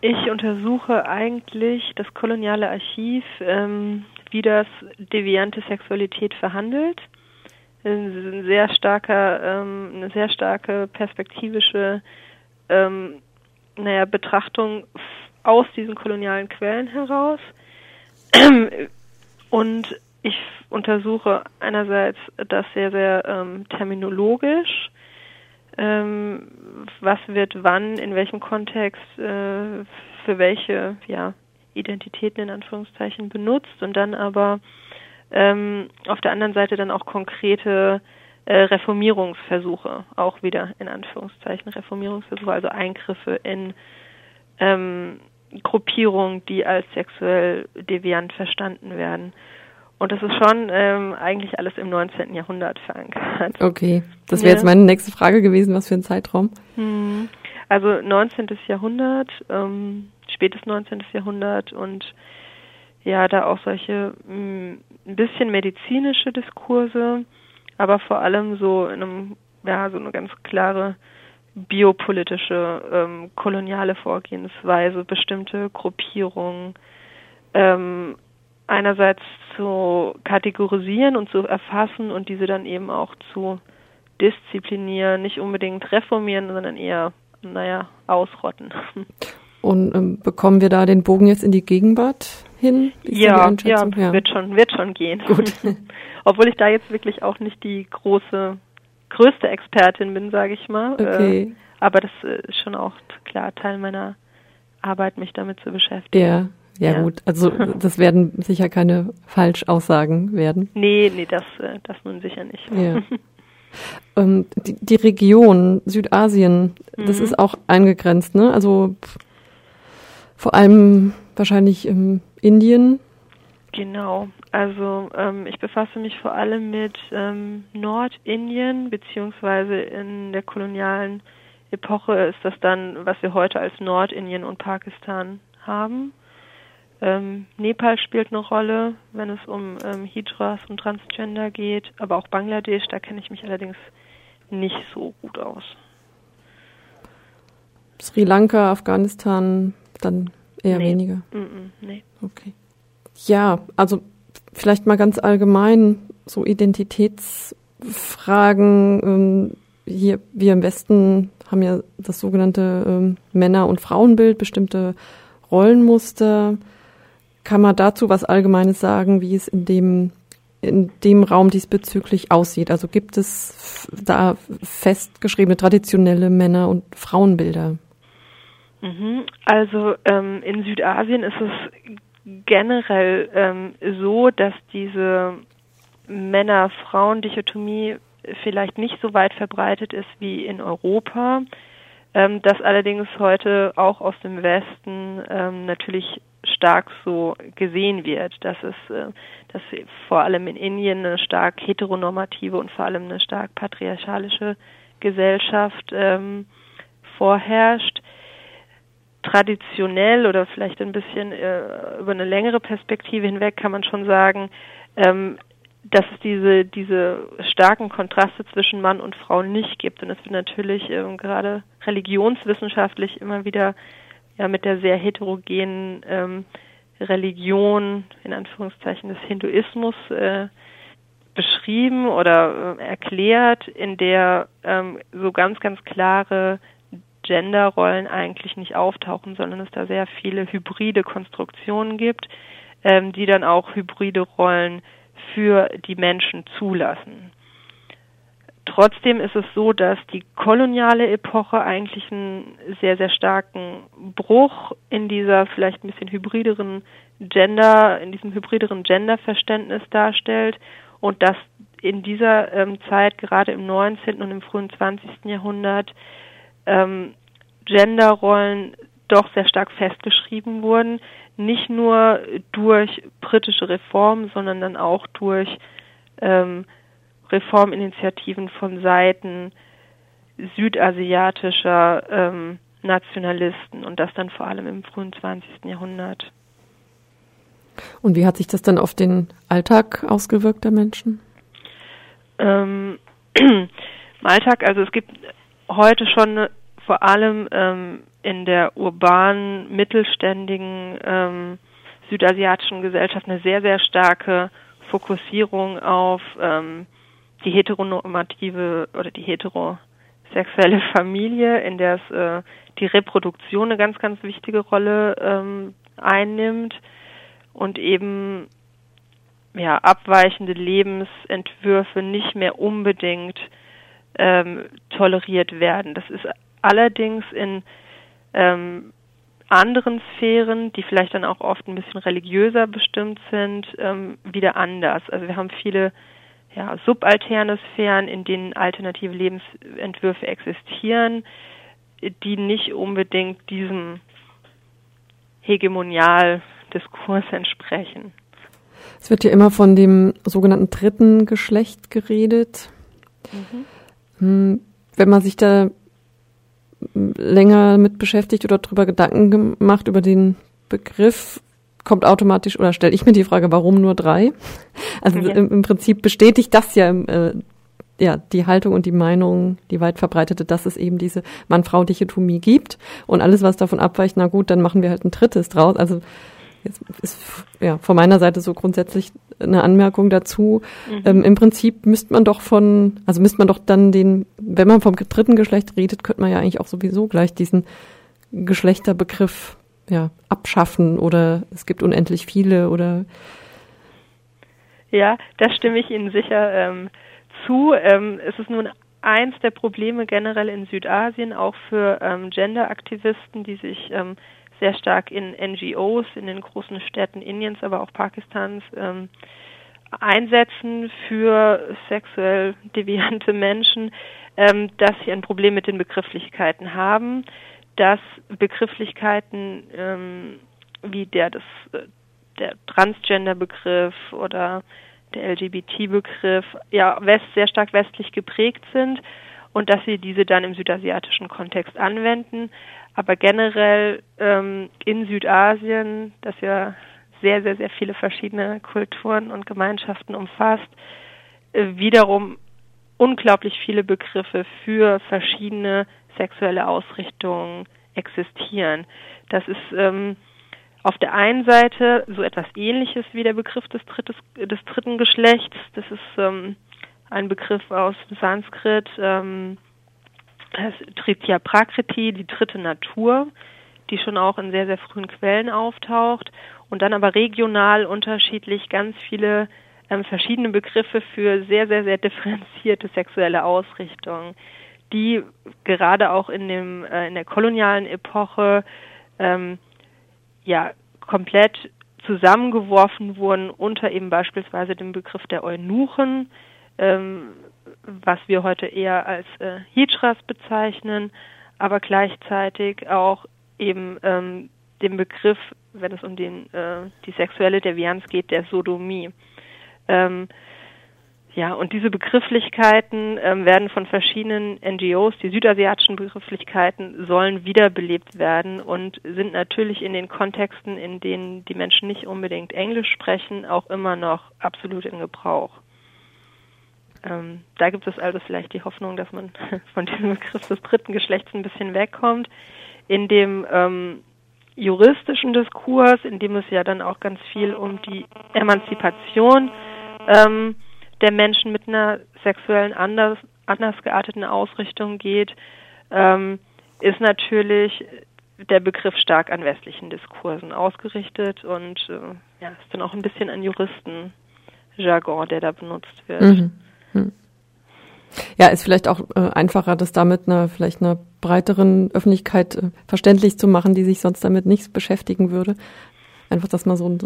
ich untersuche eigentlich das koloniale Archiv, ähm, wie das deviante Sexualität verhandelt. Ein sehr starker, ähm, eine sehr starke perspektivische ähm, naja, Betrachtung aus diesen kolonialen Quellen heraus. Und ich untersuche einerseits das sehr, sehr ähm, terminologisch. Ähm, was wird wann, in welchem Kontext, äh, für welche ja, Identitäten in Anführungszeichen benutzt und dann aber ähm, auf der anderen Seite dann auch konkrete äh, Reformierungsversuche, auch wieder in Anführungszeichen Reformierungsversuche, also Eingriffe in ähm, Gruppierungen, die als sexuell deviant verstanden werden. Und das ist schon ähm, eigentlich alles im 19. Jahrhundert verankert. Okay, das wäre ja. jetzt meine nächste Frage gewesen, was für ein Zeitraum? Hm. Also 19. Jahrhundert, ähm, spätes 19. Jahrhundert und ja, da auch solche mh, hm, ein bisschen medizinische Diskurse, aber vor allem so in einem, ja, so eine ganz klare biopolitische ähm, koloniale Vorgehensweise, bestimmte Gruppierungen ähm, einerseits zu kategorisieren und zu erfassen und diese dann eben auch zu disziplinieren, nicht unbedingt reformieren, sondern eher, naja, ausrotten. Und ähm, bekommen wir da den Bogen jetzt in die Gegenwart hin? Ja, ja, ja, wird schon, wird schon gehen. Gut. Obwohl ich da jetzt wirklich auch nicht die große, größte Expertin bin, sage ich mal. Okay. Äh, aber das ist schon auch klar Teil meiner Arbeit, mich damit zu beschäftigen. Ja. Ja, ja, gut, also das werden sicher keine Falschaussagen werden. Nee, nee, das, äh, das nun sicher nicht. Ja. ähm, die, die, Region Südasien, mhm. das ist auch eingegrenzt, ne? Also vor allem wahrscheinlich in Indien. Genau, also ähm, ich befasse mich vor allem mit ähm, Nordindien, beziehungsweise in der kolonialen Epoche ist das dann, was wir heute als Nordindien und Pakistan haben. Ähm, Nepal spielt eine Rolle, wenn es um ähm, Hijras und Transgender geht, aber auch Bangladesch, da kenne ich mich allerdings nicht so gut aus. Sri Lanka, Afghanistan, dann eher nee. weniger. Mm -mm, nee. Okay. Ja, also vielleicht mal ganz allgemein so Identitätsfragen. Ähm, hier, wir im Westen haben ja das sogenannte ähm, Männer- und Frauenbild, bestimmte Rollenmuster. Kann man dazu was Allgemeines sagen, wie es in dem, in dem Raum diesbezüglich aussieht? Also gibt es da festgeschriebene traditionelle Männer- und Frauenbilder? Mhm. Also ähm, in Südasien ist es generell ähm, so, dass diese Männer-Frauen-Dichotomie vielleicht nicht so weit verbreitet ist wie in Europa, ähm, das allerdings heute auch aus dem Westen ähm, natürlich stark so gesehen wird, dass es, äh, dass vor allem in Indien eine stark heteronormative und vor allem eine stark patriarchalische Gesellschaft ähm, vorherrscht. Traditionell oder vielleicht ein bisschen äh, über eine längere Perspektive hinweg kann man schon sagen, ähm, dass es diese, diese starken Kontraste zwischen Mann und Frau nicht gibt. Und es wird natürlich ähm, gerade religionswissenschaftlich immer wieder ja mit der sehr heterogenen ähm, Religion, in Anführungszeichen des Hinduismus, äh, beschrieben oder äh, erklärt, in der ähm, so ganz, ganz klare Genderrollen eigentlich nicht auftauchen, sondern es da sehr viele hybride Konstruktionen gibt, ähm, die dann auch hybride Rollen für die Menschen zulassen. Trotzdem ist es so, dass die koloniale Epoche eigentlich einen sehr, sehr starken Bruch in dieser vielleicht ein bisschen hybrideren Gender, in diesem hybrideren Genderverständnis darstellt und dass in dieser ähm, Zeit, gerade im 19. und im frühen 20. Jahrhundert, ähm, Genderrollen doch sehr stark festgeschrieben wurden, nicht nur durch britische Reformen, sondern dann auch durch ähm, Reforminitiativen von Seiten südasiatischer ähm, Nationalisten und das dann vor allem im frühen 20. Jahrhundert. Und wie hat sich das dann auf den Alltag ausgewirkt der Menschen? Ähm, Im Alltag, also es gibt heute schon eine vor allem ähm, in der urbanen, mittelständigen ähm, südasiatischen Gesellschaft eine sehr, sehr starke Fokussierung auf ähm, die heteronormative oder die heterosexuelle Familie, in der es äh, die Reproduktion eine ganz, ganz wichtige Rolle ähm, einnimmt und eben ja abweichende Lebensentwürfe nicht mehr unbedingt ähm, toleriert werden. Das ist allerdings in ähm, anderen Sphären, die vielleicht dann auch oft ein bisschen religiöser bestimmt sind, ähm, wieder anders. Also wir haben viele ja, subalterne Sphären, in denen alternative Lebensentwürfe existieren, die nicht unbedingt diesem Hegemonialdiskurs entsprechen. Es wird ja immer von dem sogenannten dritten Geschlecht geredet. Mhm. Wenn man sich da länger mit beschäftigt oder darüber Gedanken gemacht über den Begriff, kommt automatisch oder stelle ich mir die Frage, warum nur drei? Also ja. im, im, Prinzip bestätigt das ja, äh, ja die Haltung und die Meinung, die weit verbreitete, dass es eben diese Mann-Frau-Dichotomie gibt und alles, was davon abweicht, na gut, dann machen wir halt ein drittes draus. Also jetzt ist ja von meiner Seite so grundsätzlich eine Anmerkung dazu. Mhm. Ähm, Im Prinzip müsste man doch von, also müsste man doch dann den, wenn man vom dritten Geschlecht redet, könnte man ja eigentlich auch sowieso gleich diesen Geschlechterbegriff ja, abschaffen oder es gibt unendlich viele oder ja, da stimme ich Ihnen sicher ähm, zu. Ähm, es ist nun eins der Probleme generell in Südasien, auch für ähm, Gender-Aktivisten, die sich ähm, sehr stark in NGOs, in den großen Städten Indiens, aber auch Pakistans ähm, einsetzen für sexuell deviante Menschen, ähm, dass sie ein Problem mit den Begrifflichkeiten haben dass Begrifflichkeiten ähm, wie der des der Transgender-Begriff oder der LGBT-Begriff ja west, sehr stark westlich geprägt sind und dass sie diese dann im südasiatischen Kontext anwenden. Aber generell ähm, in Südasien, das ja sehr, sehr, sehr viele verschiedene Kulturen und Gemeinschaften umfasst, äh, wiederum unglaublich viele Begriffe für verschiedene sexuelle Ausrichtungen existieren. Das ist ähm, auf der einen Seite so etwas ähnliches wie der Begriff des, drittes, des dritten Geschlechts. Das ist ähm, ein Begriff aus Sanskrit, ähm, Tritya Prakriti, die dritte Natur, die schon auch in sehr, sehr frühen Quellen auftaucht und dann aber regional unterschiedlich ganz viele ähm, verschiedene Begriffe für sehr, sehr, sehr differenzierte sexuelle Ausrichtungen die gerade auch in dem äh, in der kolonialen Epoche ähm, ja komplett zusammengeworfen wurden unter eben beispielsweise dem Begriff der Eunuchen, ähm, was wir heute eher als äh, Hijras bezeichnen, aber gleichzeitig auch eben ähm, dem Begriff, wenn es um den, äh, die sexuelle Devianz geht, der Sodomie. Ähm, ja, und diese Begrifflichkeiten ähm, werden von verschiedenen NGOs, die südasiatischen Begrifflichkeiten sollen wiederbelebt werden und sind natürlich in den Kontexten, in denen die Menschen nicht unbedingt Englisch sprechen, auch immer noch absolut in Gebrauch. Ähm, da gibt es also vielleicht die Hoffnung, dass man von diesem Begriff des dritten Geschlechts ein bisschen wegkommt. In dem ähm, juristischen Diskurs, in dem es ja dann auch ganz viel um die Emanzipation ähm, der Menschen mit einer sexuellen anders, anders gearteten Ausrichtung geht, ähm, ist natürlich der Begriff stark an westlichen Diskursen ausgerichtet und äh, ja, ist dann auch ein bisschen ein Juristenjargon, der da benutzt wird. Mhm. Mhm. Ja, ist vielleicht auch äh, einfacher, das damit einer vielleicht einer breiteren Öffentlichkeit äh, verständlich zu machen, die sich sonst damit nicht beschäftigen würde. Einfach, dass man so ein,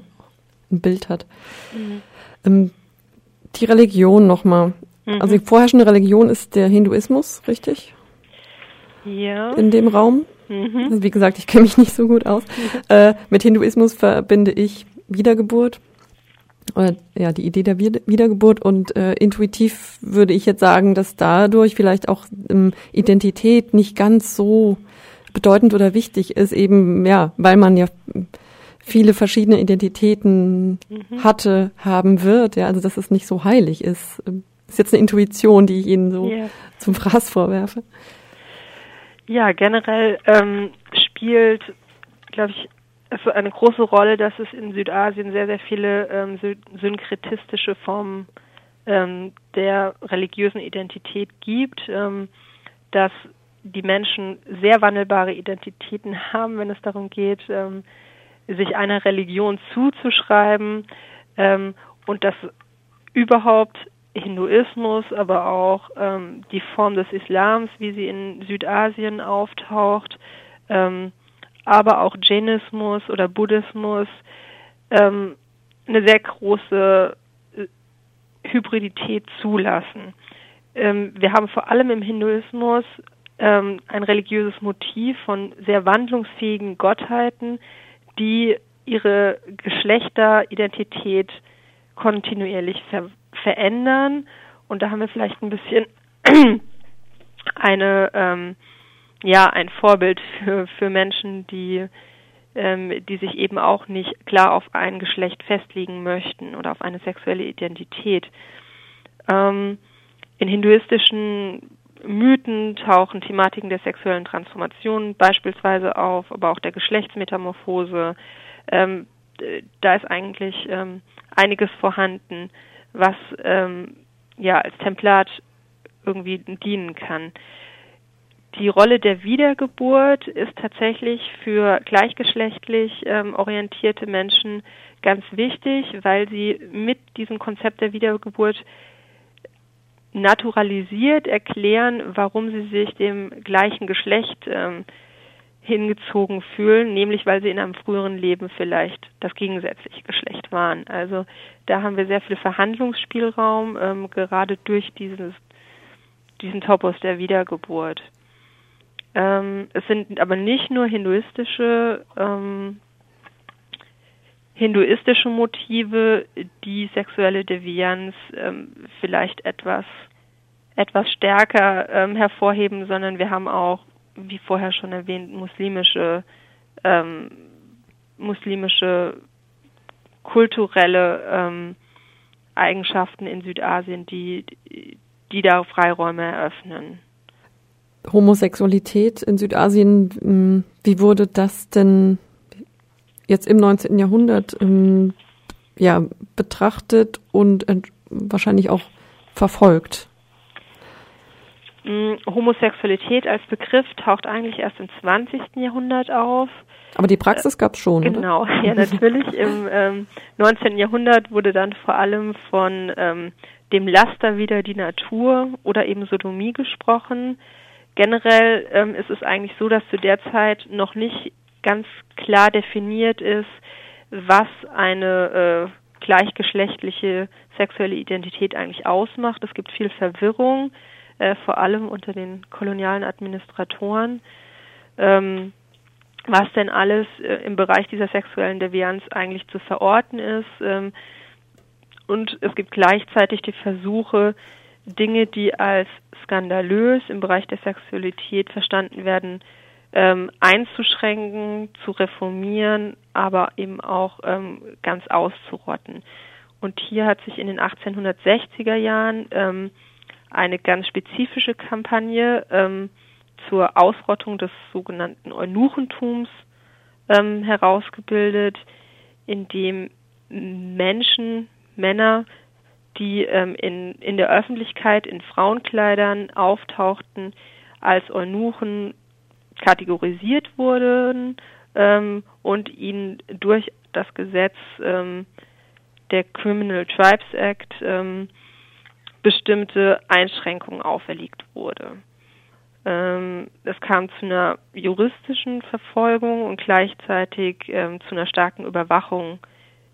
ein Bild hat. Mhm. Ähm, die Religion nochmal. Mhm. Also die vorherrschende Religion ist der Hinduismus, richtig? Ja. In dem Raum. Mhm. Also wie gesagt, ich kenne mich nicht so gut aus. Mhm. Äh, mit Hinduismus verbinde ich Wiedergeburt. Oder ja, die Idee der Wiedergeburt und äh, intuitiv würde ich jetzt sagen, dass dadurch vielleicht auch ähm, Identität nicht ganz so bedeutend oder wichtig ist, eben ja, weil man ja viele verschiedene Identitäten mhm. hatte, haben wird. Ja, also dass es nicht so heilig ist. Ist jetzt eine Intuition, die ich Ihnen so yeah. zum Fraß vorwerfe. Ja, generell ähm, spielt, glaube ich, also eine große Rolle, dass es in Südasien sehr, sehr viele ähm, synkretistische Formen ähm, der religiösen Identität gibt, ähm, dass die Menschen sehr wandelbare Identitäten haben, wenn es darum geht, ähm, sich einer Religion zuzuschreiben ähm, und dass überhaupt Hinduismus, aber auch ähm, die Form des Islams, wie sie in Südasien auftaucht, ähm, aber auch Jainismus oder Buddhismus ähm, eine sehr große äh, Hybridität zulassen. Ähm, wir haben vor allem im Hinduismus ähm, ein religiöses Motiv von sehr wandlungsfähigen Gottheiten, die ihre Geschlechteridentität kontinuierlich ver verändern. Und da haben wir vielleicht ein bisschen eine ähm, ja ein Vorbild für, für Menschen, die ähm, die sich eben auch nicht klar auf ein Geschlecht festlegen möchten oder auf eine sexuelle Identität. Ähm, in hinduistischen Mythen tauchen Thematiken der sexuellen Transformation beispielsweise auf, aber auch der Geschlechtsmetamorphose. Ähm, da ist eigentlich ähm, einiges vorhanden, was ähm, ja als Templat irgendwie dienen kann. Die Rolle der Wiedergeburt ist tatsächlich für gleichgeschlechtlich ähm, orientierte Menschen ganz wichtig, weil sie mit diesem Konzept der Wiedergeburt naturalisiert erklären, warum sie sich dem gleichen Geschlecht ähm, hingezogen fühlen, nämlich weil sie in einem früheren Leben vielleicht das gegensätzliche Geschlecht waren. Also da haben wir sehr viel Verhandlungsspielraum, ähm, gerade durch dieses, diesen Topos der Wiedergeburt. Ähm, es sind aber nicht nur hinduistische ähm, hinduistische Motive, die sexuelle Devianz ähm, vielleicht etwas etwas stärker ähm, hervorheben, sondern wir haben auch, wie vorher schon erwähnt, muslimische ähm, muslimische kulturelle ähm, Eigenschaften in Südasien, die die da Freiräume eröffnen. Homosexualität in Südasien, hm, wie wurde das denn jetzt im 19. Jahrhundert ähm, ja, betrachtet und wahrscheinlich auch verfolgt? Hm, Homosexualität als Begriff taucht eigentlich erst im 20. Jahrhundert auf. Aber die Praxis gab es schon. Genau, oder? ja natürlich. Im ähm, 19. Jahrhundert wurde dann vor allem von ähm, dem Laster wieder die Natur oder eben Sodomie gesprochen. Generell ähm, ist es eigentlich so, dass zu der Zeit noch nicht ganz klar definiert ist, was eine äh, gleichgeschlechtliche sexuelle Identität eigentlich ausmacht. Es gibt viel Verwirrung, äh, vor allem unter den kolonialen Administratoren. Ähm, was denn alles äh, im Bereich dieser sexuellen Devianz eigentlich zu verorten ist. Ähm, und es gibt gleichzeitig die Versuche, Dinge, die als skandalös im Bereich der Sexualität verstanden werden, ähm, einzuschränken, zu reformieren, aber eben auch ähm, ganz auszurotten. Und hier hat sich in den 1860er Jahren ähm, eine ganz spezifische Kampagne ähm, zur Ausrottung des sogenannten Eunuchentums ähm, herausgebildet, in dem Menschen, Männer, die ähm, in, in der Öffentlichkeit in Frauenkleidern auftauchten, als Eunuchen kategorisiert wurden ähm, und ihnen durch das Gesetz ähm, der Criminal Tribes Act ähm, bestimmte Einschränkungen auferlegt wurde. Ähm, es kam zu einer juristischen Verfolgung und gleichzeitig ähm, zu einer starken Überwachung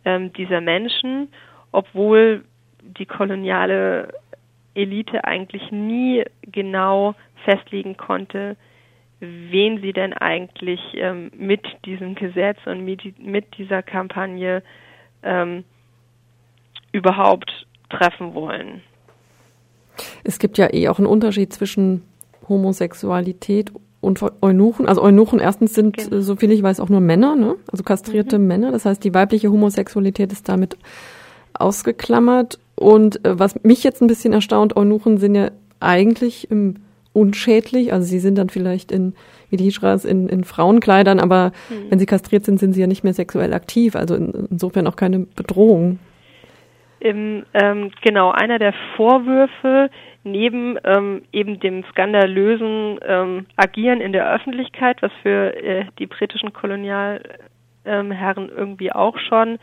ähm, dieser Menschen, obwohl die koloniale Elite eigentlich nie genau festlegen konnte, wen sie denn eigentlich ähm, mit diesem Gesetz und mit, mit dieser Kampagne ähm, überhaupt treffen wollen. Es gibt ja eh auch einen Unterschied zwischen Homosexualität und Eunuchen. Also Eunuchen erstens sind, genau. so viel ich weiß, auch nur Männer, ne? also kastrierte mhm. Männer. Das heißt, die weibliche Homosexualität ist damit ausgeklammert. Und äh, was mich jetzt ein bisschen erstaunt, Eunuchen sind ja eigentlich im unschädlich. Also sie sind dann vielleicht in, wie die Hijras, in, in Frauenkleidern, aber mhm. wenn sie kastriert sind, sind sie ja nicht mehr sexuell aktiv. Also in, insofern auch keine Bedrohung. Im, ähm, genau, einer der Vorwürfe neben ähm, eben dem skandalösen ähm, Agieren in der Öffentlichkeit, was für äh, die britischen Kolonialherren ähm, irgendwie auch schon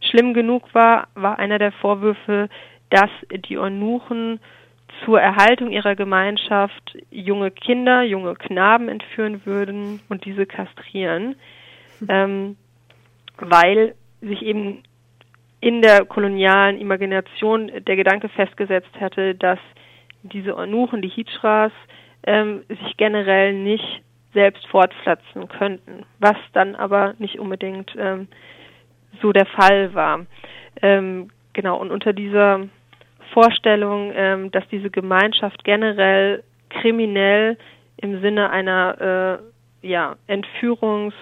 schlimm genug war, war einer der Vorwürfe, dass die Eunuchen zur Erhaltung ihrer Gemeinschaft junge Kinder, junge Knaben entführen würden und diese kastrieren, ähm, weil sich eben in der kolonialen Imagination der Gedanke festgesetzt hätte, dass diese Eunuchen, die Hijras, ähm, sich generell nicht selbst fortpflanzen könnten, was dann aber nicht unbedingt ähm, so der Fall war. Ähm, genau, und unter dieser Vorstellung, ähm, dass diese Gemeinschaft generell kriminell im Sinne einer äh, ja, Entführungswelle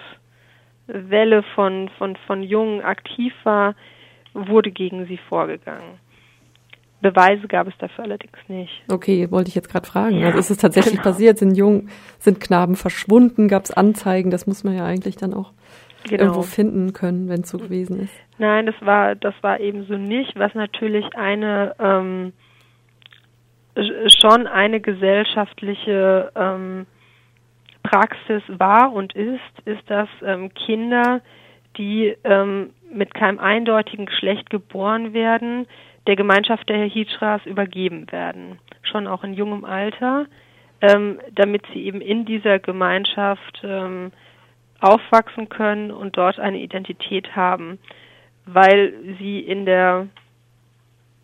von, von, von Jungen aktiv war, wurde gegen sie vorgegangen. Beweise gab es dafür allerdings nicht. Okay, wollte ich jetzt gerade fragen. Ja, also ist es tatsächlich genau. passiert? Sind Jungen, sind Knaben verschwunden? Gab es Anzeigen? Das muss man ja eigentlich dann auch genau. irgendwo finden können, wenn es so gewesen ist. Nein, das war das war eben so nicht, was natürlich eine ähm, schon eine gesellschaftliche ähm, Praxis war und ist, ist, dass ähm, Kinder, die ähm, mit keinem eindeutigen Geschlecht geboren werden, der Gemeinschaft der Hijras übergeben werden, schon auch in jungem Alter, ähm, damit sie eben in dieser Gemeinschaft ähm, aufwachsen können und dort eine Identität haben, weil sie in der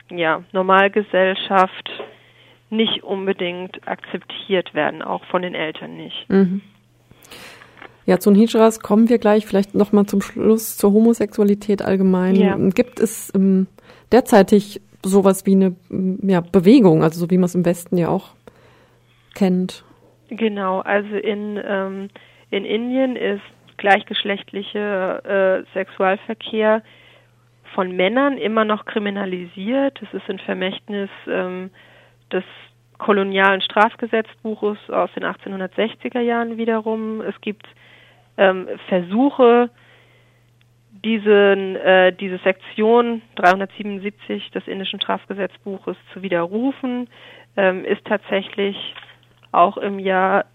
ja, Normalgesellschaft nicht unbedingt akzeptiert werden, auch von den Eltern nicht. Mhm. Ja, zu den Hijras kommen wir gleich. Vielleicht nochmal zum Schluss zur Homosexualität allgemein. Ja. Gibt es ähm, derzeitig sowas wie eine ja, Bewegung, also so wie man es im Westen ja auch kennt? Genau, also in ähm, in Indien ist gleichgeschlechtlicher äh, Sexualverkehr von Männern immer noch kriminalisiert. Das ist ein Vermächtnis ähm, des kolonialen Strafgesetzbuches aus den 1860er Jahren wiederum. Es gibt ähm, Versuche, diesen, äh, diese Sektion 377 des indischen Strafgesetzbuches zu widerrufen, ähm, ist tatsächlich auch im Jahr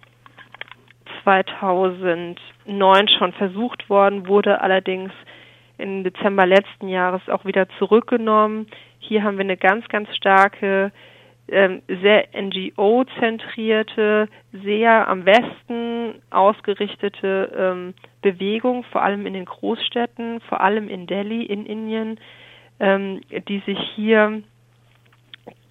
2009 schon versucht worden, wurde allerdings im Dezember letzten Jahres auch wieder zurückgenommen. Hier haben wir eine ganz, ganz starke, ähm, sehr NGO-zentrierte, sehr am Westen ausgerichtete ähm, Bewegung, vor allem in den Großstädten, vor allem in Delhi in Indien, ähm, die sich hier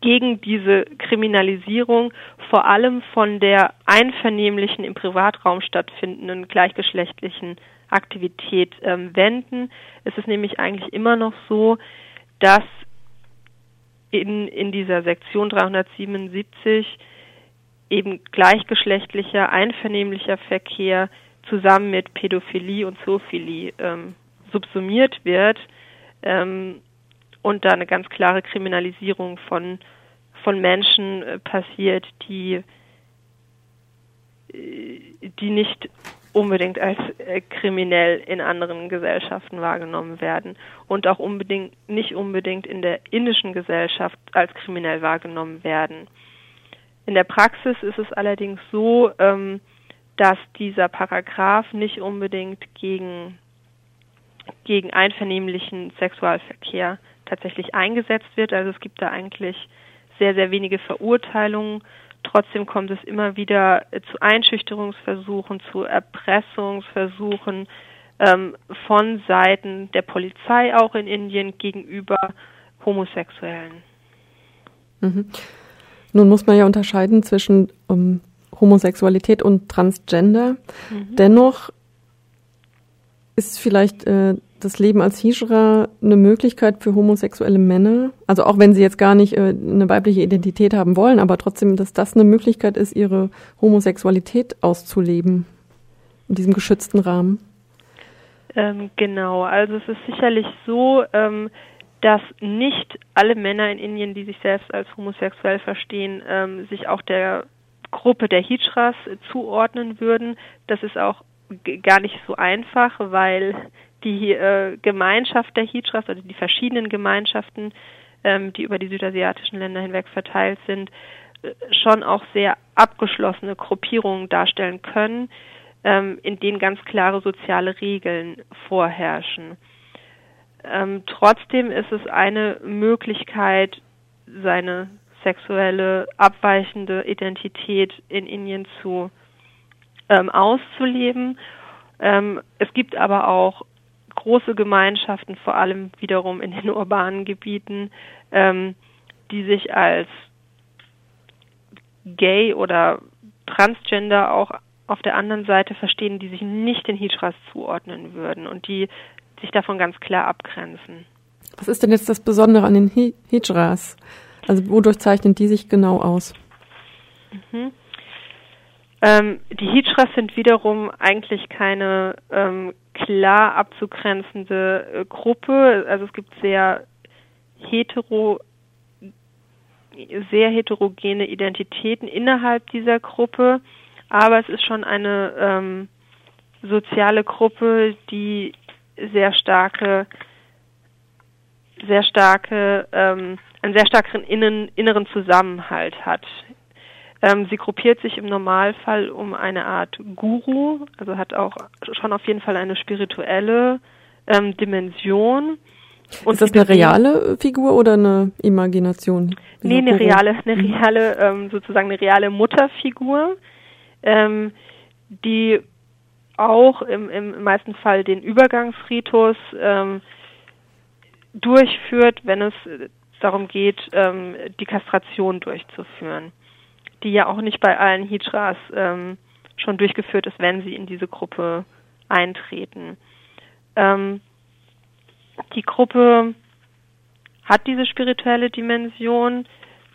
gegen diese Kriminalisierung vor allem von der einvernehmlichen im Privatraum stattfindenden gleichgeschlechtlichen Aktivität ähm, wenden. Es ist nämlich eigentlich immer noch so, dass in, in dieser Sektion 377 eben gleichgeschlechtlicher, einvernehmlicher Verkehr zusammen mit Pädophilie und Zoophilie ähm, subsumiert wird. Ähm, und da eine ganz klare Kriminalisierung von, von Menschen äh, passiert, die, äh, die nicht unbedingt als äh, kriminell in anderen Gesellschaften wahrgenommen werden und auch unbedingt nicht unbedingt in der indischen Gesellschaft als kriminell wahrgenommen werden. In der Praxis ist es allerdings so, ähm, dass dieser Paragraph nicht unbedingt gegen, gegen einvernehmlichen Sexualverkehr tatsächlich eingesetzt wird. Also es gibt da eigentlich sehr, sehr wenige Verurteilungen. Trotzdem kommt es immer wieder zu Einschüchterungsversuchen, zu Erpressungsversuchen ähm, von Seiten der Polizei auch in Indien gegenüber Homosexuellen. Mhm. Nun muss man ja unterscheiden zwischen um, Homosexualität und Transgender. Mhm. Dennoch ist vielleicht äh, das Leben als Hijra eine Möglichkeit für homosexuelle Männer? Also auch wenn sie jetzt gar nicht äh, eine weibliche Identität haben wollen, aber trotzdem, dass das eine Möglichkeit ist, ihre Homosexualität auszuleben in diesem geschützten Rahmen? Ähm, genau, also es ist sicherlich so, ähm, dass nicht alle Männer in Indien, die sich selbst als homosexuell verstehen, ähm, sich auch der Gruppe der Hijras zuordnen würden. Das ist auch gar nicht so einfach, weil die äh, Gemeinschaft der Hijras oder die verschiedenen Gemeinschaften, ähm, die über die südasiatischen Länder hinweg verteilt sind, äh, schon auch sehr abgeschlossene Gruppierungen darstellen können, ähm, in denen ganz klare soziale Regeln vorherrschen. Ähm, trotzdem ist es eine Möglichkeit, seine sexuelle abweichende Identität in Indien zu ähm, auszuleben. Ähm, es gibt aber auch große Gemeinschaften, vor allem wiederum in den urbanen Gebieten, ähm, die sich als gay oder transgender auch auf der anderen Seite verstehen, die sich nicht den Hijras zuordnen würden und die sich davon ganz klar abgrenzen. Was ist denn jetzt das Besondere an den Hijras? Also wodurch zeichnen die sich genau aus? Mhm. Ähm, die Hijras sind wiederum eigentlich keine ähm, klar abzugrenzende äh, Gruppe. Also es gibt sehr hetero sehr heterogene Identitäten innerhalb dieser Gruppe, aber es ist schon eine ähm, soziale Gruppe, die sehr starke, sehr starke, ähm, einen sehr starken innen, inneren Zusammenhalt hat. Ähm, sie gruppiert sich im Normalfall um eine Art Guru, also hat auch schon auf jeden Fall eine spirituelle ähm, Dimension. Und ist das eine reale Figur oder eine Imagination? Nee, eine Guru? reale, eine mhm. reale, ähm, sozusagen eine reale Mutterfigur, ähm, die auch im, im meisten Fall den Übergangsritus ähm, durchführt, wenn es darum geht, ähm, die Kastration durchzuführen, die ja auch nicht bei allen Hijras ähm, schon durchgeführt ist, wenn sie in diese Gruppe eintreten. Ähm, die Gruppe hat diese spirituelle Dimension,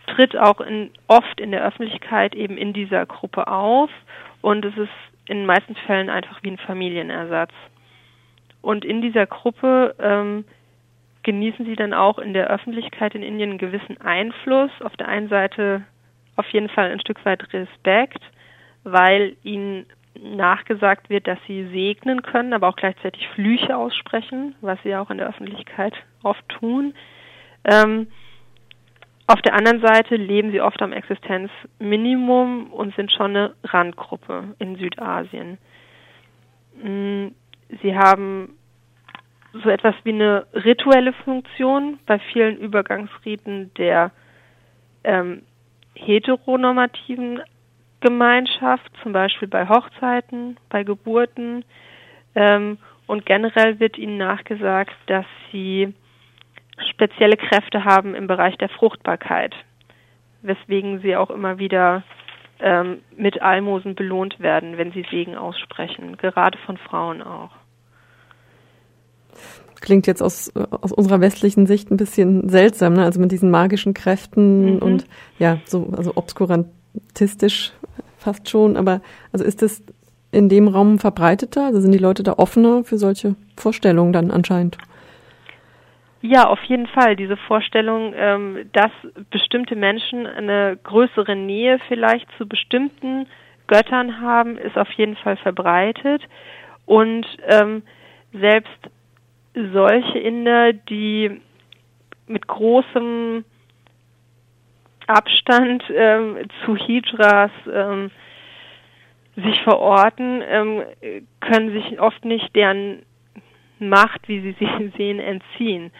tritt auch in, oft in der Öffentlichkeit eben in dieser Gruppe auf und es ist in den meisten Fällen einfach wie ein Familienersatz. Und in dieser Gruppe ähm, genießen sie dann auch in der Öffentlichkeit in Indien einen gewissen Einfluss. Auf der einen Seite auf jeden Fall ein Stück weit Respekt, weil ihnen nachgesagt wird, dass sie segnen können, aber auch gleichzeitig Flüche aussprechen, was sie auch in der Öffentlichkeit oft tun. Ähm, auf der anderen Seite leben sie oft am Existenzminimum und sind schon eine Randgruppe in Südasien. Mm, sie haben so etwas wie eine rituelle Funktion bei vielen Übergangsriten der ähm, heteronormativen Gemeinschaft, zum Beispiel bei Hochzeiten, bei Geburten. Ähm, und generell wird ihnen nachgesagt, dass sie spezielle Kräfte haben im Bereich der Fruchtbarkeit, weswegen sie auch immer wieder ähm, mit Almosen belohnt werden, wenn sie Segen aussprechen, gerade von Frauen auch. Klingt jetzt aus, aus unserer westlichen Sicht ein bisschen seltsam, ne? also mit diesen magischen Kräften mhm. und ja, so also obskurantistisch fast schon, aber also ist das in dem Raum verbreiteter? Also sind die Leute da offener für solche Vorstellungen dann anscheinend? Ja, auf jeden Fall. Diese Vorstellung, ähm, dass bestimmte Menschen eine größere Nähe vielleicht zu bestimmten Göttern haben, ist auf jeden Fall verbreitet. Und ähm, selbst solche Inder, die mit großem Abstand ähm, zu Hijras ähm, sich verorten, ähm, können sich oft nicht deren Macht, wie sie sie sehen, entziehen.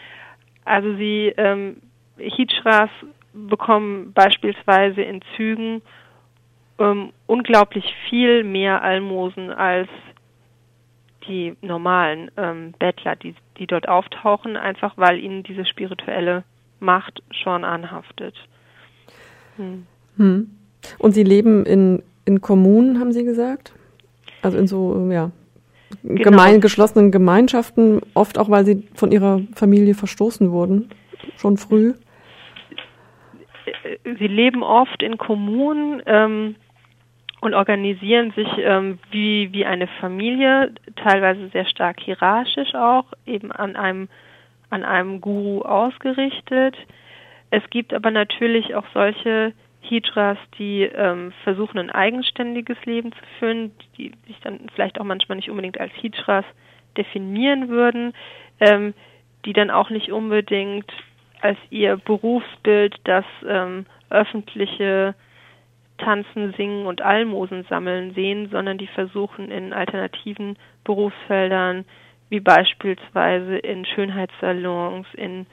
Also sie ähm, Hijras bekommen beispielsweise in Zügen ähm, unglaublich viel mehr Almosen als die normalen ähm, Bettler, die, die dort auftauchen, einfach weil ihnen diese spirituelle Macht schon anhaftet. Hm. Hm. Und sie leben in, in Kommunen, haben Sie gesagt? Also in so, ja, genau. gemein, geschlossenen Gemeinschaften, oft auch, weil sie von ihrer Familie verstoßen wurden, schon früh? Sie leben oft in Kommunen ähm, und organisieren sich ähm, wie, wie eine Familie, teilweise sehr stark hierarchisch auch, eben an einem, an einem Guru ausgerichtet. Es gibt aber natürlich auch solche Hijras, die ähm, versuchen, ein eigenständiges Leben zu führen, die sich dann vielleicht auch manchmal nicht unbedingt als Hijras definieren würden, ähm, die dann auch nicht unbedingt als ihr Berufsbild das ähm, öffentliche Tanzen, Singen und Almosen sammeln sehen, sondern die versuchen in alternativen Berufsfeldern wie beispielsweise in Schönheitssalons, in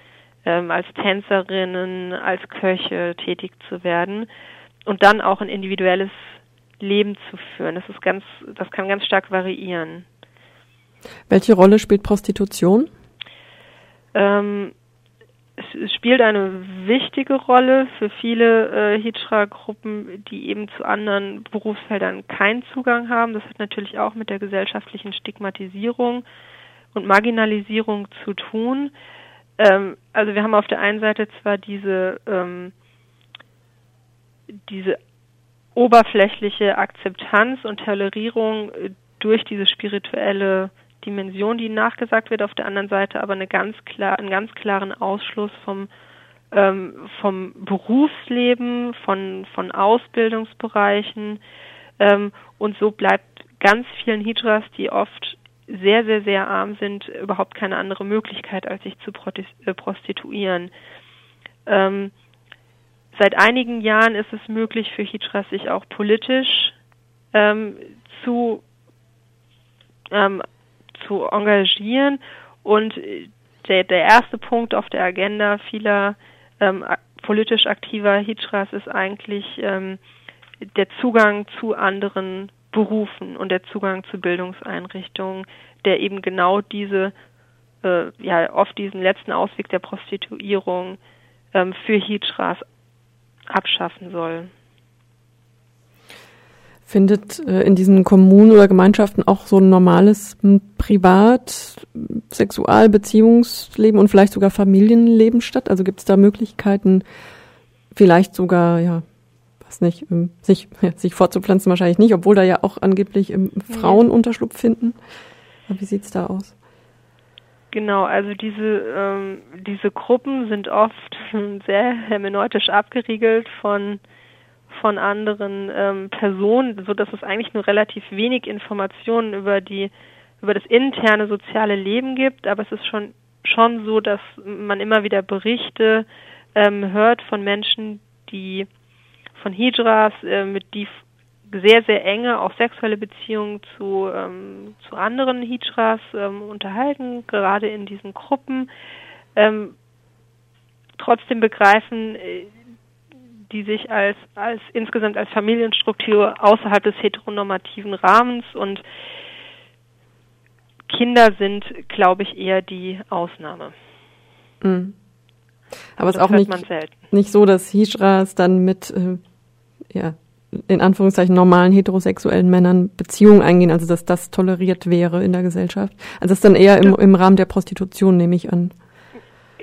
ähm, als Tänzerinnen, als Köche tätig zu werden und dann auch ein individuelles Leben zu führen. Das ist ganz, das kann ganz stark variieren. Welche Rolle spielt Prostitution? Ähm, es spielt eine wichtige Rolle für viele äh, Hijra-Gruppen, die eben zu anderen Berufsfeldern keinen Zugang haben. Das hat natürlich auch mit der gesellschaftlichen Stigmatisierung und Marginalisierung zu tun. Ähm, also wir haben auf der einen Seite zwar diese, ähm, diese oberflächliche Akzeptanz und Tolerierung äh, durch diese spirituelle Dimension, die nachgesagt wird, auf der anderen Seite aber eine ganz klar, einen ganz klaren Ausschluss vom ähm, vom Berufsleben, von von Ausbildungsbereichen ähm, und so bleibt ganz vielen Hijras, die oft sehr, sehr, sehr arm sind, überhaupt keine andere Möglichkeit, als sich zu äh, prostituieren. Ähm, seit einigen Jahren ist es möglich für Hijras, sich auch politisch ähm, zu, ähm, zu engagieren. Und der, der erste Punkt auf der Agenda vieler ähm, politisch aktiver Hijras ist eigentlich ähm, der Zugang zu anderen Berufen und der Zugang zu Bildungseinrichtungen, der eben genau diese, äh, ja, oft diesen letzten Ausweg der Prostituierung ähm, für Hijras abschaffen soll. Findet äh, in diesen Kommunen oder Gemeinschaften auch so ein normales Privat-, Sexual-, Beziehungsleben und vielleicht sogar Familienleben statt? Also gibt es da Möglichkeiten, vielleicht sogar ja weiß nicht, ähm, sich, ja, sich fortzupflanzen wahrscheinlich nicht, obwohl da ja auch angeblich ähm, Frauen Unterschlupf finden. Aber wie sieht's da aus? Genau, also diese, ähm, diese Gruppen sind oft sehr hermeneutisch abgeriegelt von, von anderen ähm, Personen, so dass es eigentlich nur relativ wenig Informationen über die, über das interne soziale Leben gibt, aber es ist schon, schon so, dass man immer wieder Berichte ähm, hört von Menschen, die von Hijras, äh, mit die sehr, sehr enge, auch sexuelle Beziehungen zu, ähm, zu anderen Hijras ähm, unterhalten, gerade in diesen Gruppen. Ähm, trotzdem begreifen äh, die sich als, als insgesamt als Familienstruktur außerhalb des heteronormativen Rahmens und Kinder sind, glaube ich, eher die Ausnahme. Mhm. Aber es ist auch nicht, nicht so, dass Hijras dann mit äh, ja, in Anführungszeichen normalen heterosexuellen Männern Beziehungen eingehen, also dass das toleriert wäre in der Gesellschaft. Also das ist dann eher im, im Rahmen der Prostitution, nehme ich an.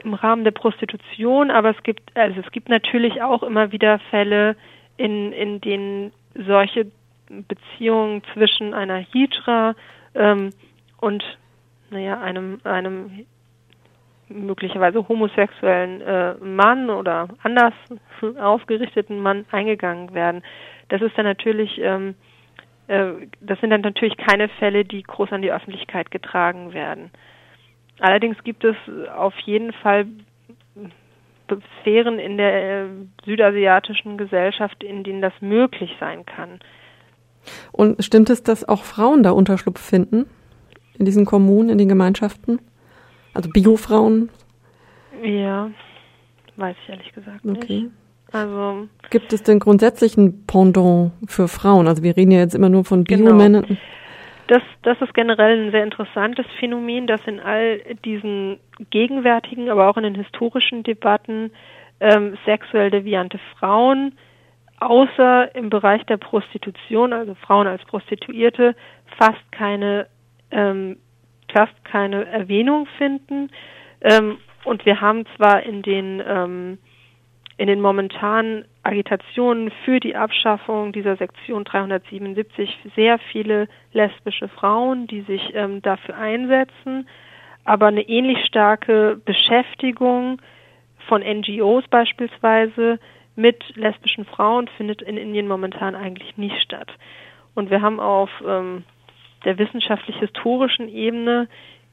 Im Rahmen der Prostitution, aber es gibt, also es gibt natürlich auch immer wieder Fälle, in, in denen solche Beziehungen zwischen einer Hijra ähm, und naja, einem, einem möglicherweise homosexuellen äh, Mann oder anders ausgerichteten Mann eingegangen werden. Das ist dann natürlich, ähm, äh, das sind dann natürlich keine Fälle, die groß an die Öffentlichkeit getragen werden. Allerdings gibt es auf jeden Fall Sphären in der äh, südasiatischen Gesellschaft, in denen das möglich sein kann. Und stimmt es, dass auch Frauen da Unterschlupf finden? In diesen Kommunen, in den Gemeinschaften? Also Biofrauen? Ja, weiß ich ehrlich gesagt okay. nicht. Also gibt es denn grundsätzlich ein Pendant für Frauen? Also wir reden ja jetzt immer nur von genau. Biomännern. Genau. Das, das ist generell ein sehr interessantes Phänomen, dass in all diesen gegenwärtigen, aber auch in den historischen Debatten ähm, sexuell deviante Frauen außer im Bereich der Prostitution, also Frauen als Prostituierte, fast keine ähm, fast keine Erwähnung finden. Ähm, und wir haben zwar in den ähm, in den momentanen Agitationen für die Abschaffung dieser Sektion 377 sehr viele lesbische Frauen, die sich ähm, dafür einsetzen, aber eine ähnlich starke Beschäftigung von NGOs beispielsweise mit lesbischen Frauen findet in Indien momentan eigentlich nicht statt. Und wir haben auf ähm, der wissenschaftlich-historischen Ebene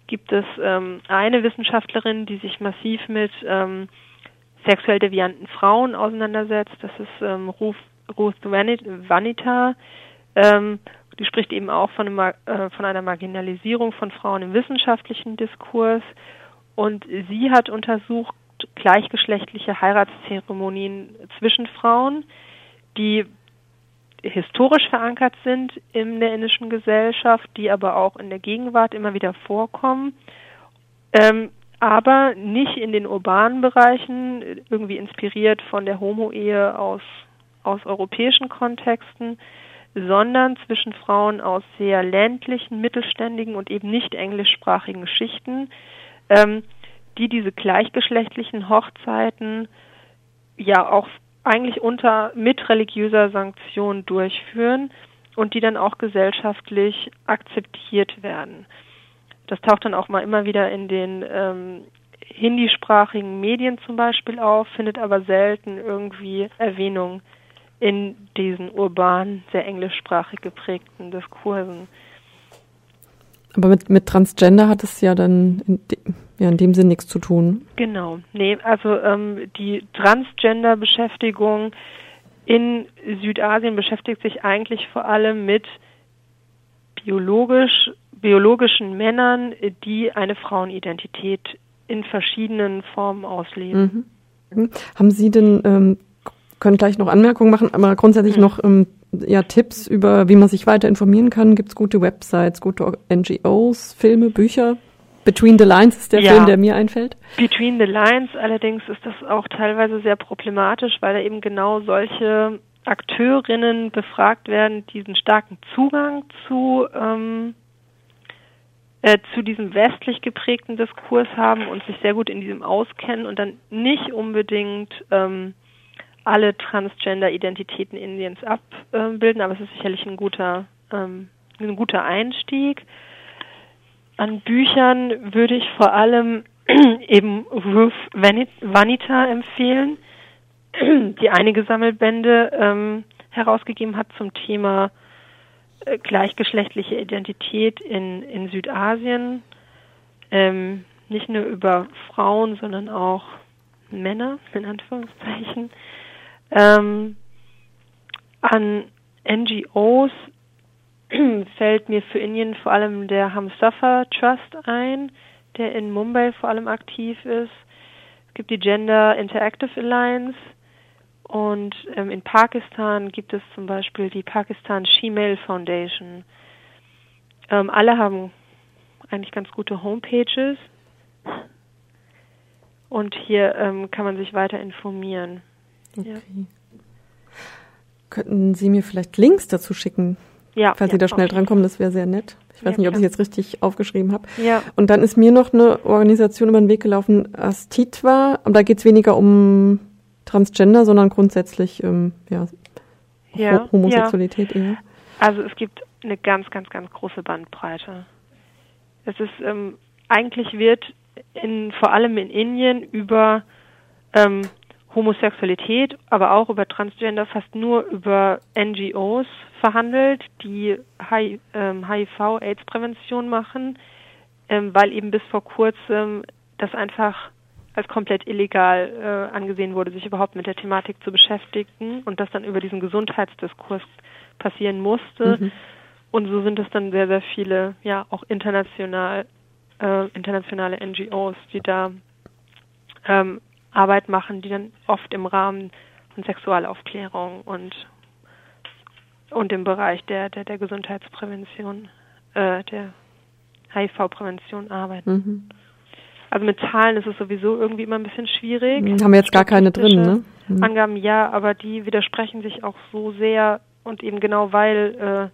gibt es ähm, eine Wissenschaftlerin, die sich massiv mit ähm, sexuell devianten Frauen auseinandersetzt. Das ist ähm, Ruth, Ruth Vanita. Ähm, die spricht eben auch von, einem, äh, von einer Marginalisierung von Frauen im wissenschaftlichen Diskurs. Und sie hat untersucht gleichgeschlechtliche Heiratszeremonien zwischen Frauen, die historisch verankert sind in der indischen Gesellschaft, die aber auch in der Gegenwart immer wieder vorkommen, ähm, aber nicht in den urbanen Bereichen, irgendwie inspiriert von der Homo-Ehe aus, aus europäischen Kontexten, sondern zwischen Frauen aus sehr ländlichen, mittelständigen und eben nicht englischsprachigen Schichten, ähm, die diese gleichgeschlechtlichen Hochzeiten ja auch eigentlich unter mit religiöser Sanktion durchführen und die dann auch gesellschaftlich akzeptiert werden. Das taucht dann auch mal immer wieder in den ähm, hindisprachigen Medien zum Beispiel auf, findet aber selten irgendwie Erwähnung in diesen urban, sehr englischsprachig geprägten Diskursen. Aber mit, mit Transgender hat es ja dann in, de, ja, in dem Sinn nichts zu tun. Genau. Nee, also ähm, die Transgender-Beschäftigung in Südasien beschäftigt sich eigentlich vor allem mit biologisch, biologischen Männern, die eine Frauenidentität in verschiedenen Formen ausleben. Mhm. Haben Sie denn ähm, können gleich noch Anmerkungen machen, aber grundsätzlich mhm. noch ähm, ja, Tipps über, wie man sich weiter informieren kann. Gibt es gute Websites, gute NGOs, Filme, Bücher? Between the Lines ist der ja. Film, der mir einfällt. Between the Lines allerdings ist das auch teilweise sehr problematisch, weil da eben genau solche Akteurinnen befragt werden, die diesen starken Zugang zu ähm, äh, zu diesem westlich geprägten Diskurs haben und sich sehr gut in diesem auskennen und dann nicht unbedingt ähm, alle Transgender-Identitäten Indiens abbilden, aber es ist sicherlich ein guter, ähm, ein guter Einstieg. An Büchern würde ich vor allem eben Ruth Vanita empfehlen, die einige Sammelbände ähm, herausgegeben hat zum Thema gleichgeschlechtliche Identität in, in Südasien. Ähm, nicht nur über Frauen, sondern auch Männer, in Anführungszeichen. Ähm, an NGOs fällt mir für Indien vor allem der Hamsafar Trust ein, der in Mumbai vor allem aktiv ist. Es gibt die Gender Interactive Alliance und ähm, in Pakistan gibt es zum Beispiel die Pakistan Shemale Foundation. Ähm, alle haben eigentlich ganz gute Homepages und hier ähm, kann man sich weiter informieren. Okay. Ja. Könnten Sie mir vielleicht Links dazu schicken? Ja. Falls ja, Sie da schnell drankommen, das wäre sehr nett. Ich weiß ja, nicht, ob ich jetzt richtig aufgeschrieben habe. Ja. Und dann ist mir noch eine Organisation über den Weg gelaufen, Astitwa, aber da geht es weniger um Transgender, sondern grundsätzlich ähm, ja, ja, Homosexualität ja. eher. Also es gibt eine ganz, ganz, ganz große Bandbreite. Es ist ähm, eigentlich wird in vor allem in Indien über ähm, Homosexualität, aber auch über Transgender fast nur über NGOs verhandelt, die HIV-AIDS-Prävention ähm, machen, ähm, weil eben bis vor kurzem das einfach als komplett illegal äh, angesehen wurde, sich überhaupt mit der Thematik zu beschäftigen und das dann über diesen Gesundheitsdiskurs passieren musste. Mhm. Und so sind es dann sehr, sehr viele, ja, auch international, äh, internationale NGOs, die da ähm, Arbeit machen, die dann oft im Rahmen von Sexualaufklärung und und im Bereich der der, der Gesundheitsprävention, äh, der HIV-Prävention arbeiten. Mhm. Also mit Zahlen ist es sowieso irgendwie immer ein bisschen schwierig. Mhm, haben wir jetzt gar keine drin, ne? Mhm. Angaben ja, aber die widersprechen sich auch so sehr und eben genau weil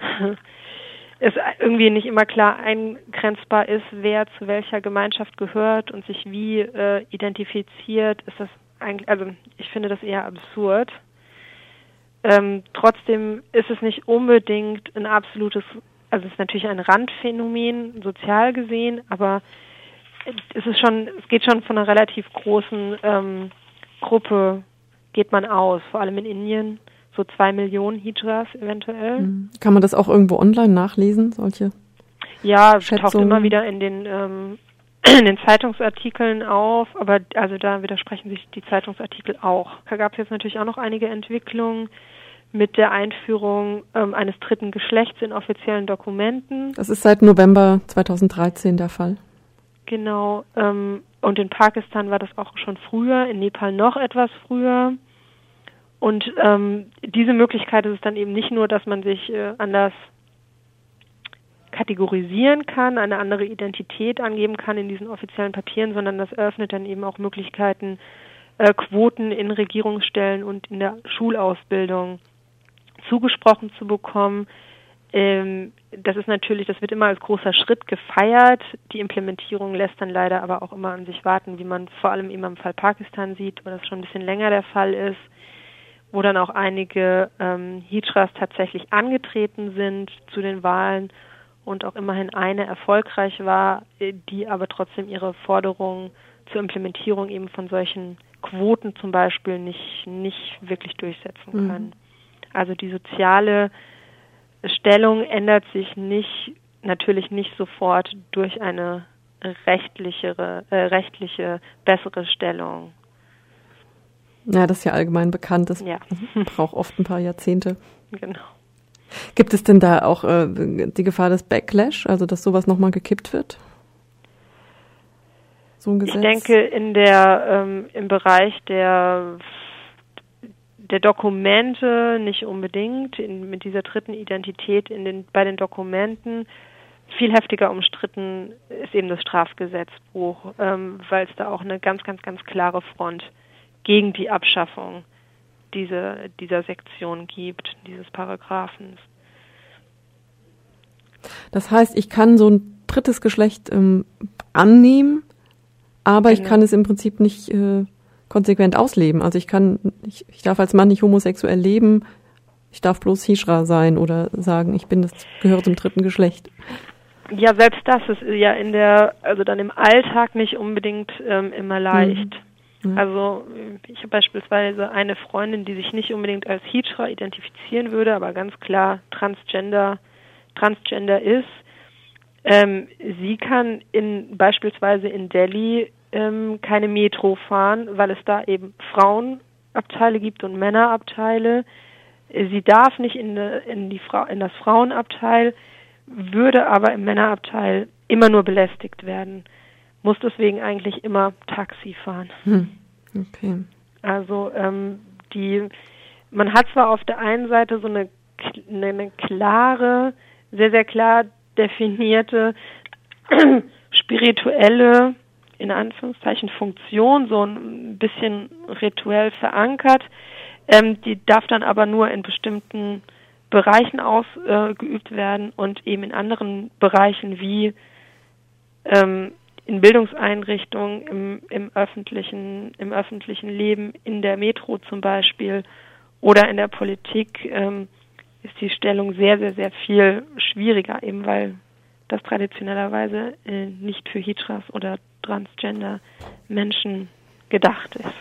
äh, es irgendwie nicht immer klar eingrenzbar ist, wer zu welcher Gemeinschaft gehört und sich wie äh, identifiziert, ist das eigentlich, also ich finde das eher absurd. Ähm, trotzdem ist es nicht unbedingt ein absolutes, also es ist natürlich ein Randphänomen, sozial gesehen, aber es ist schon, es geht schon von einer relativ großen ähm, Gruppe geht man aus, vor allem in Indien, so zwei Millionen Hijras eventuell. Mhm. Kann man das auch irgendwo online nachlesen, solche? Ja, Schätzungen? taucht immer wieder in den ähm, in den Zeitungsartikeln auf, aber also da widersprechen sich die Zeitungsartikel auch. Da gab es jetzt natürlich auch noch einige Entwicklungen mit der Einführung ähm, eines dritten Geschlechts in offiziellen Dokumenten. Das ist seit November 2013 der Fall. Genau. Ähm, und in Pakistan war das auch schon früher, in Nepal noch etwas früher. Und ähm, diese Möglichkeit ist es dann eben nicht nur, dass man sich äh, anders kategorisieren kann, eine andere Identität angeben kann in diesen offiziellen Papieren, sondern das eröffnet dann eben auch Möglichkeiten, äh, Quoten in Regierungsstellen und in der Schulausbildung zugesprochen zu bekommen. Ähm, das ist natürlich, das wird immer als großer Schritt gefeiert. Die Implementierung lässt dann leider aber auch immer an sich warten, wie man vor allem eben im Fall Pakistan sieht, wo das schon ein bisschen länger der Fall ist, wo dann auch einige ähm, Hijras tatsächlich angetreten sind zu den Wahlen und auch immerhin eine erfolgreich war, äh, die aber trotzdem ihre Forderungen zur Implementierung eben von solchen Quoten zum Beispiel nicht, nicht wirklich durchsetzen mhm. kann. Also die soziale Stellung ändert sich nicht, natürlich nicht sofort durch eine rechtlichere, äh, rechtliche bessere Stellung. Ja, das ist ja allgemein bekannt. Das ja. braucht oft ein paar Jahrzehnte. Genau. Gibt es denn da auch äh, die Gefahr des Backlash, also dass sowas nochmal gekippt wird? So ein Gesetz? Ich denke, in der, ähm, im Bereich der, der Dokumente nicht unbedingt, in, mit dieser dritten Identität in den, bei den Dokumenten. Viel heftiger umstritten ist eben das Strafgesetzbuch, ähm, weil es da auch eine ganz, ganz, ganz klare Front gegen die Abschaffung diese, dieser Sektion gibt, dieses Paragraphens. Das heißt, ich kann so ein drittes Geschlecht ähm, annehmen, aber genau. ich kann es im Prinzip nicht äh, konsequent ausleben. Also ich kann, ich, ich darf als Mann nicht homosexuell leben, ich darf bloß Hishra sein oder sagen, ich bin das, gehöre zum dritten Geschlecht. Ja, selbst das ist ja in der, also dann im Alltag nicht unbedingt ähm, immer leicht. Mhm. Mhm. Also ich habe beispielsweise eine Freundin, die sich nicht unbedingt als Hijra identifizieren würde, aber ganz klar Transgender, Transgender ist. Ähm, sie kann in beispielsweise in Delhi ähm, keine Metro fahren, weil es da eben Frauenabteile gibt und Männerabteile. Sie darf nicht in, in, die Fra in das Frauenabteil, würde aber im Männerabteil immer nur belästigt werden muss deswegen eigentlich immer Taxi fahren. Hm. Okay. Also ähm, die, man hat zwar auf der einen Seite so eine, eine klare, sehr, sehr klar definierte spirituelle, in Anführungszeichen, Funktion, so ein bisschen rituell verankert. Ähm, die darf dann aber nur in bestimmten Bereichen ausgeübt äh, werden und eben in anderen Bereichen wie ähm, in Bildungseinrichtungen, im, im, öffentlichen, im öffentlichen Leben, in der Metro zum Beispiel oder in der Politik ähm, ist die Stellung sehr, sehr, sehr viel schwieriger, eben weil das traditionellerweise äh, nicht für Hijras oder Transgender Menschen gedacht ist.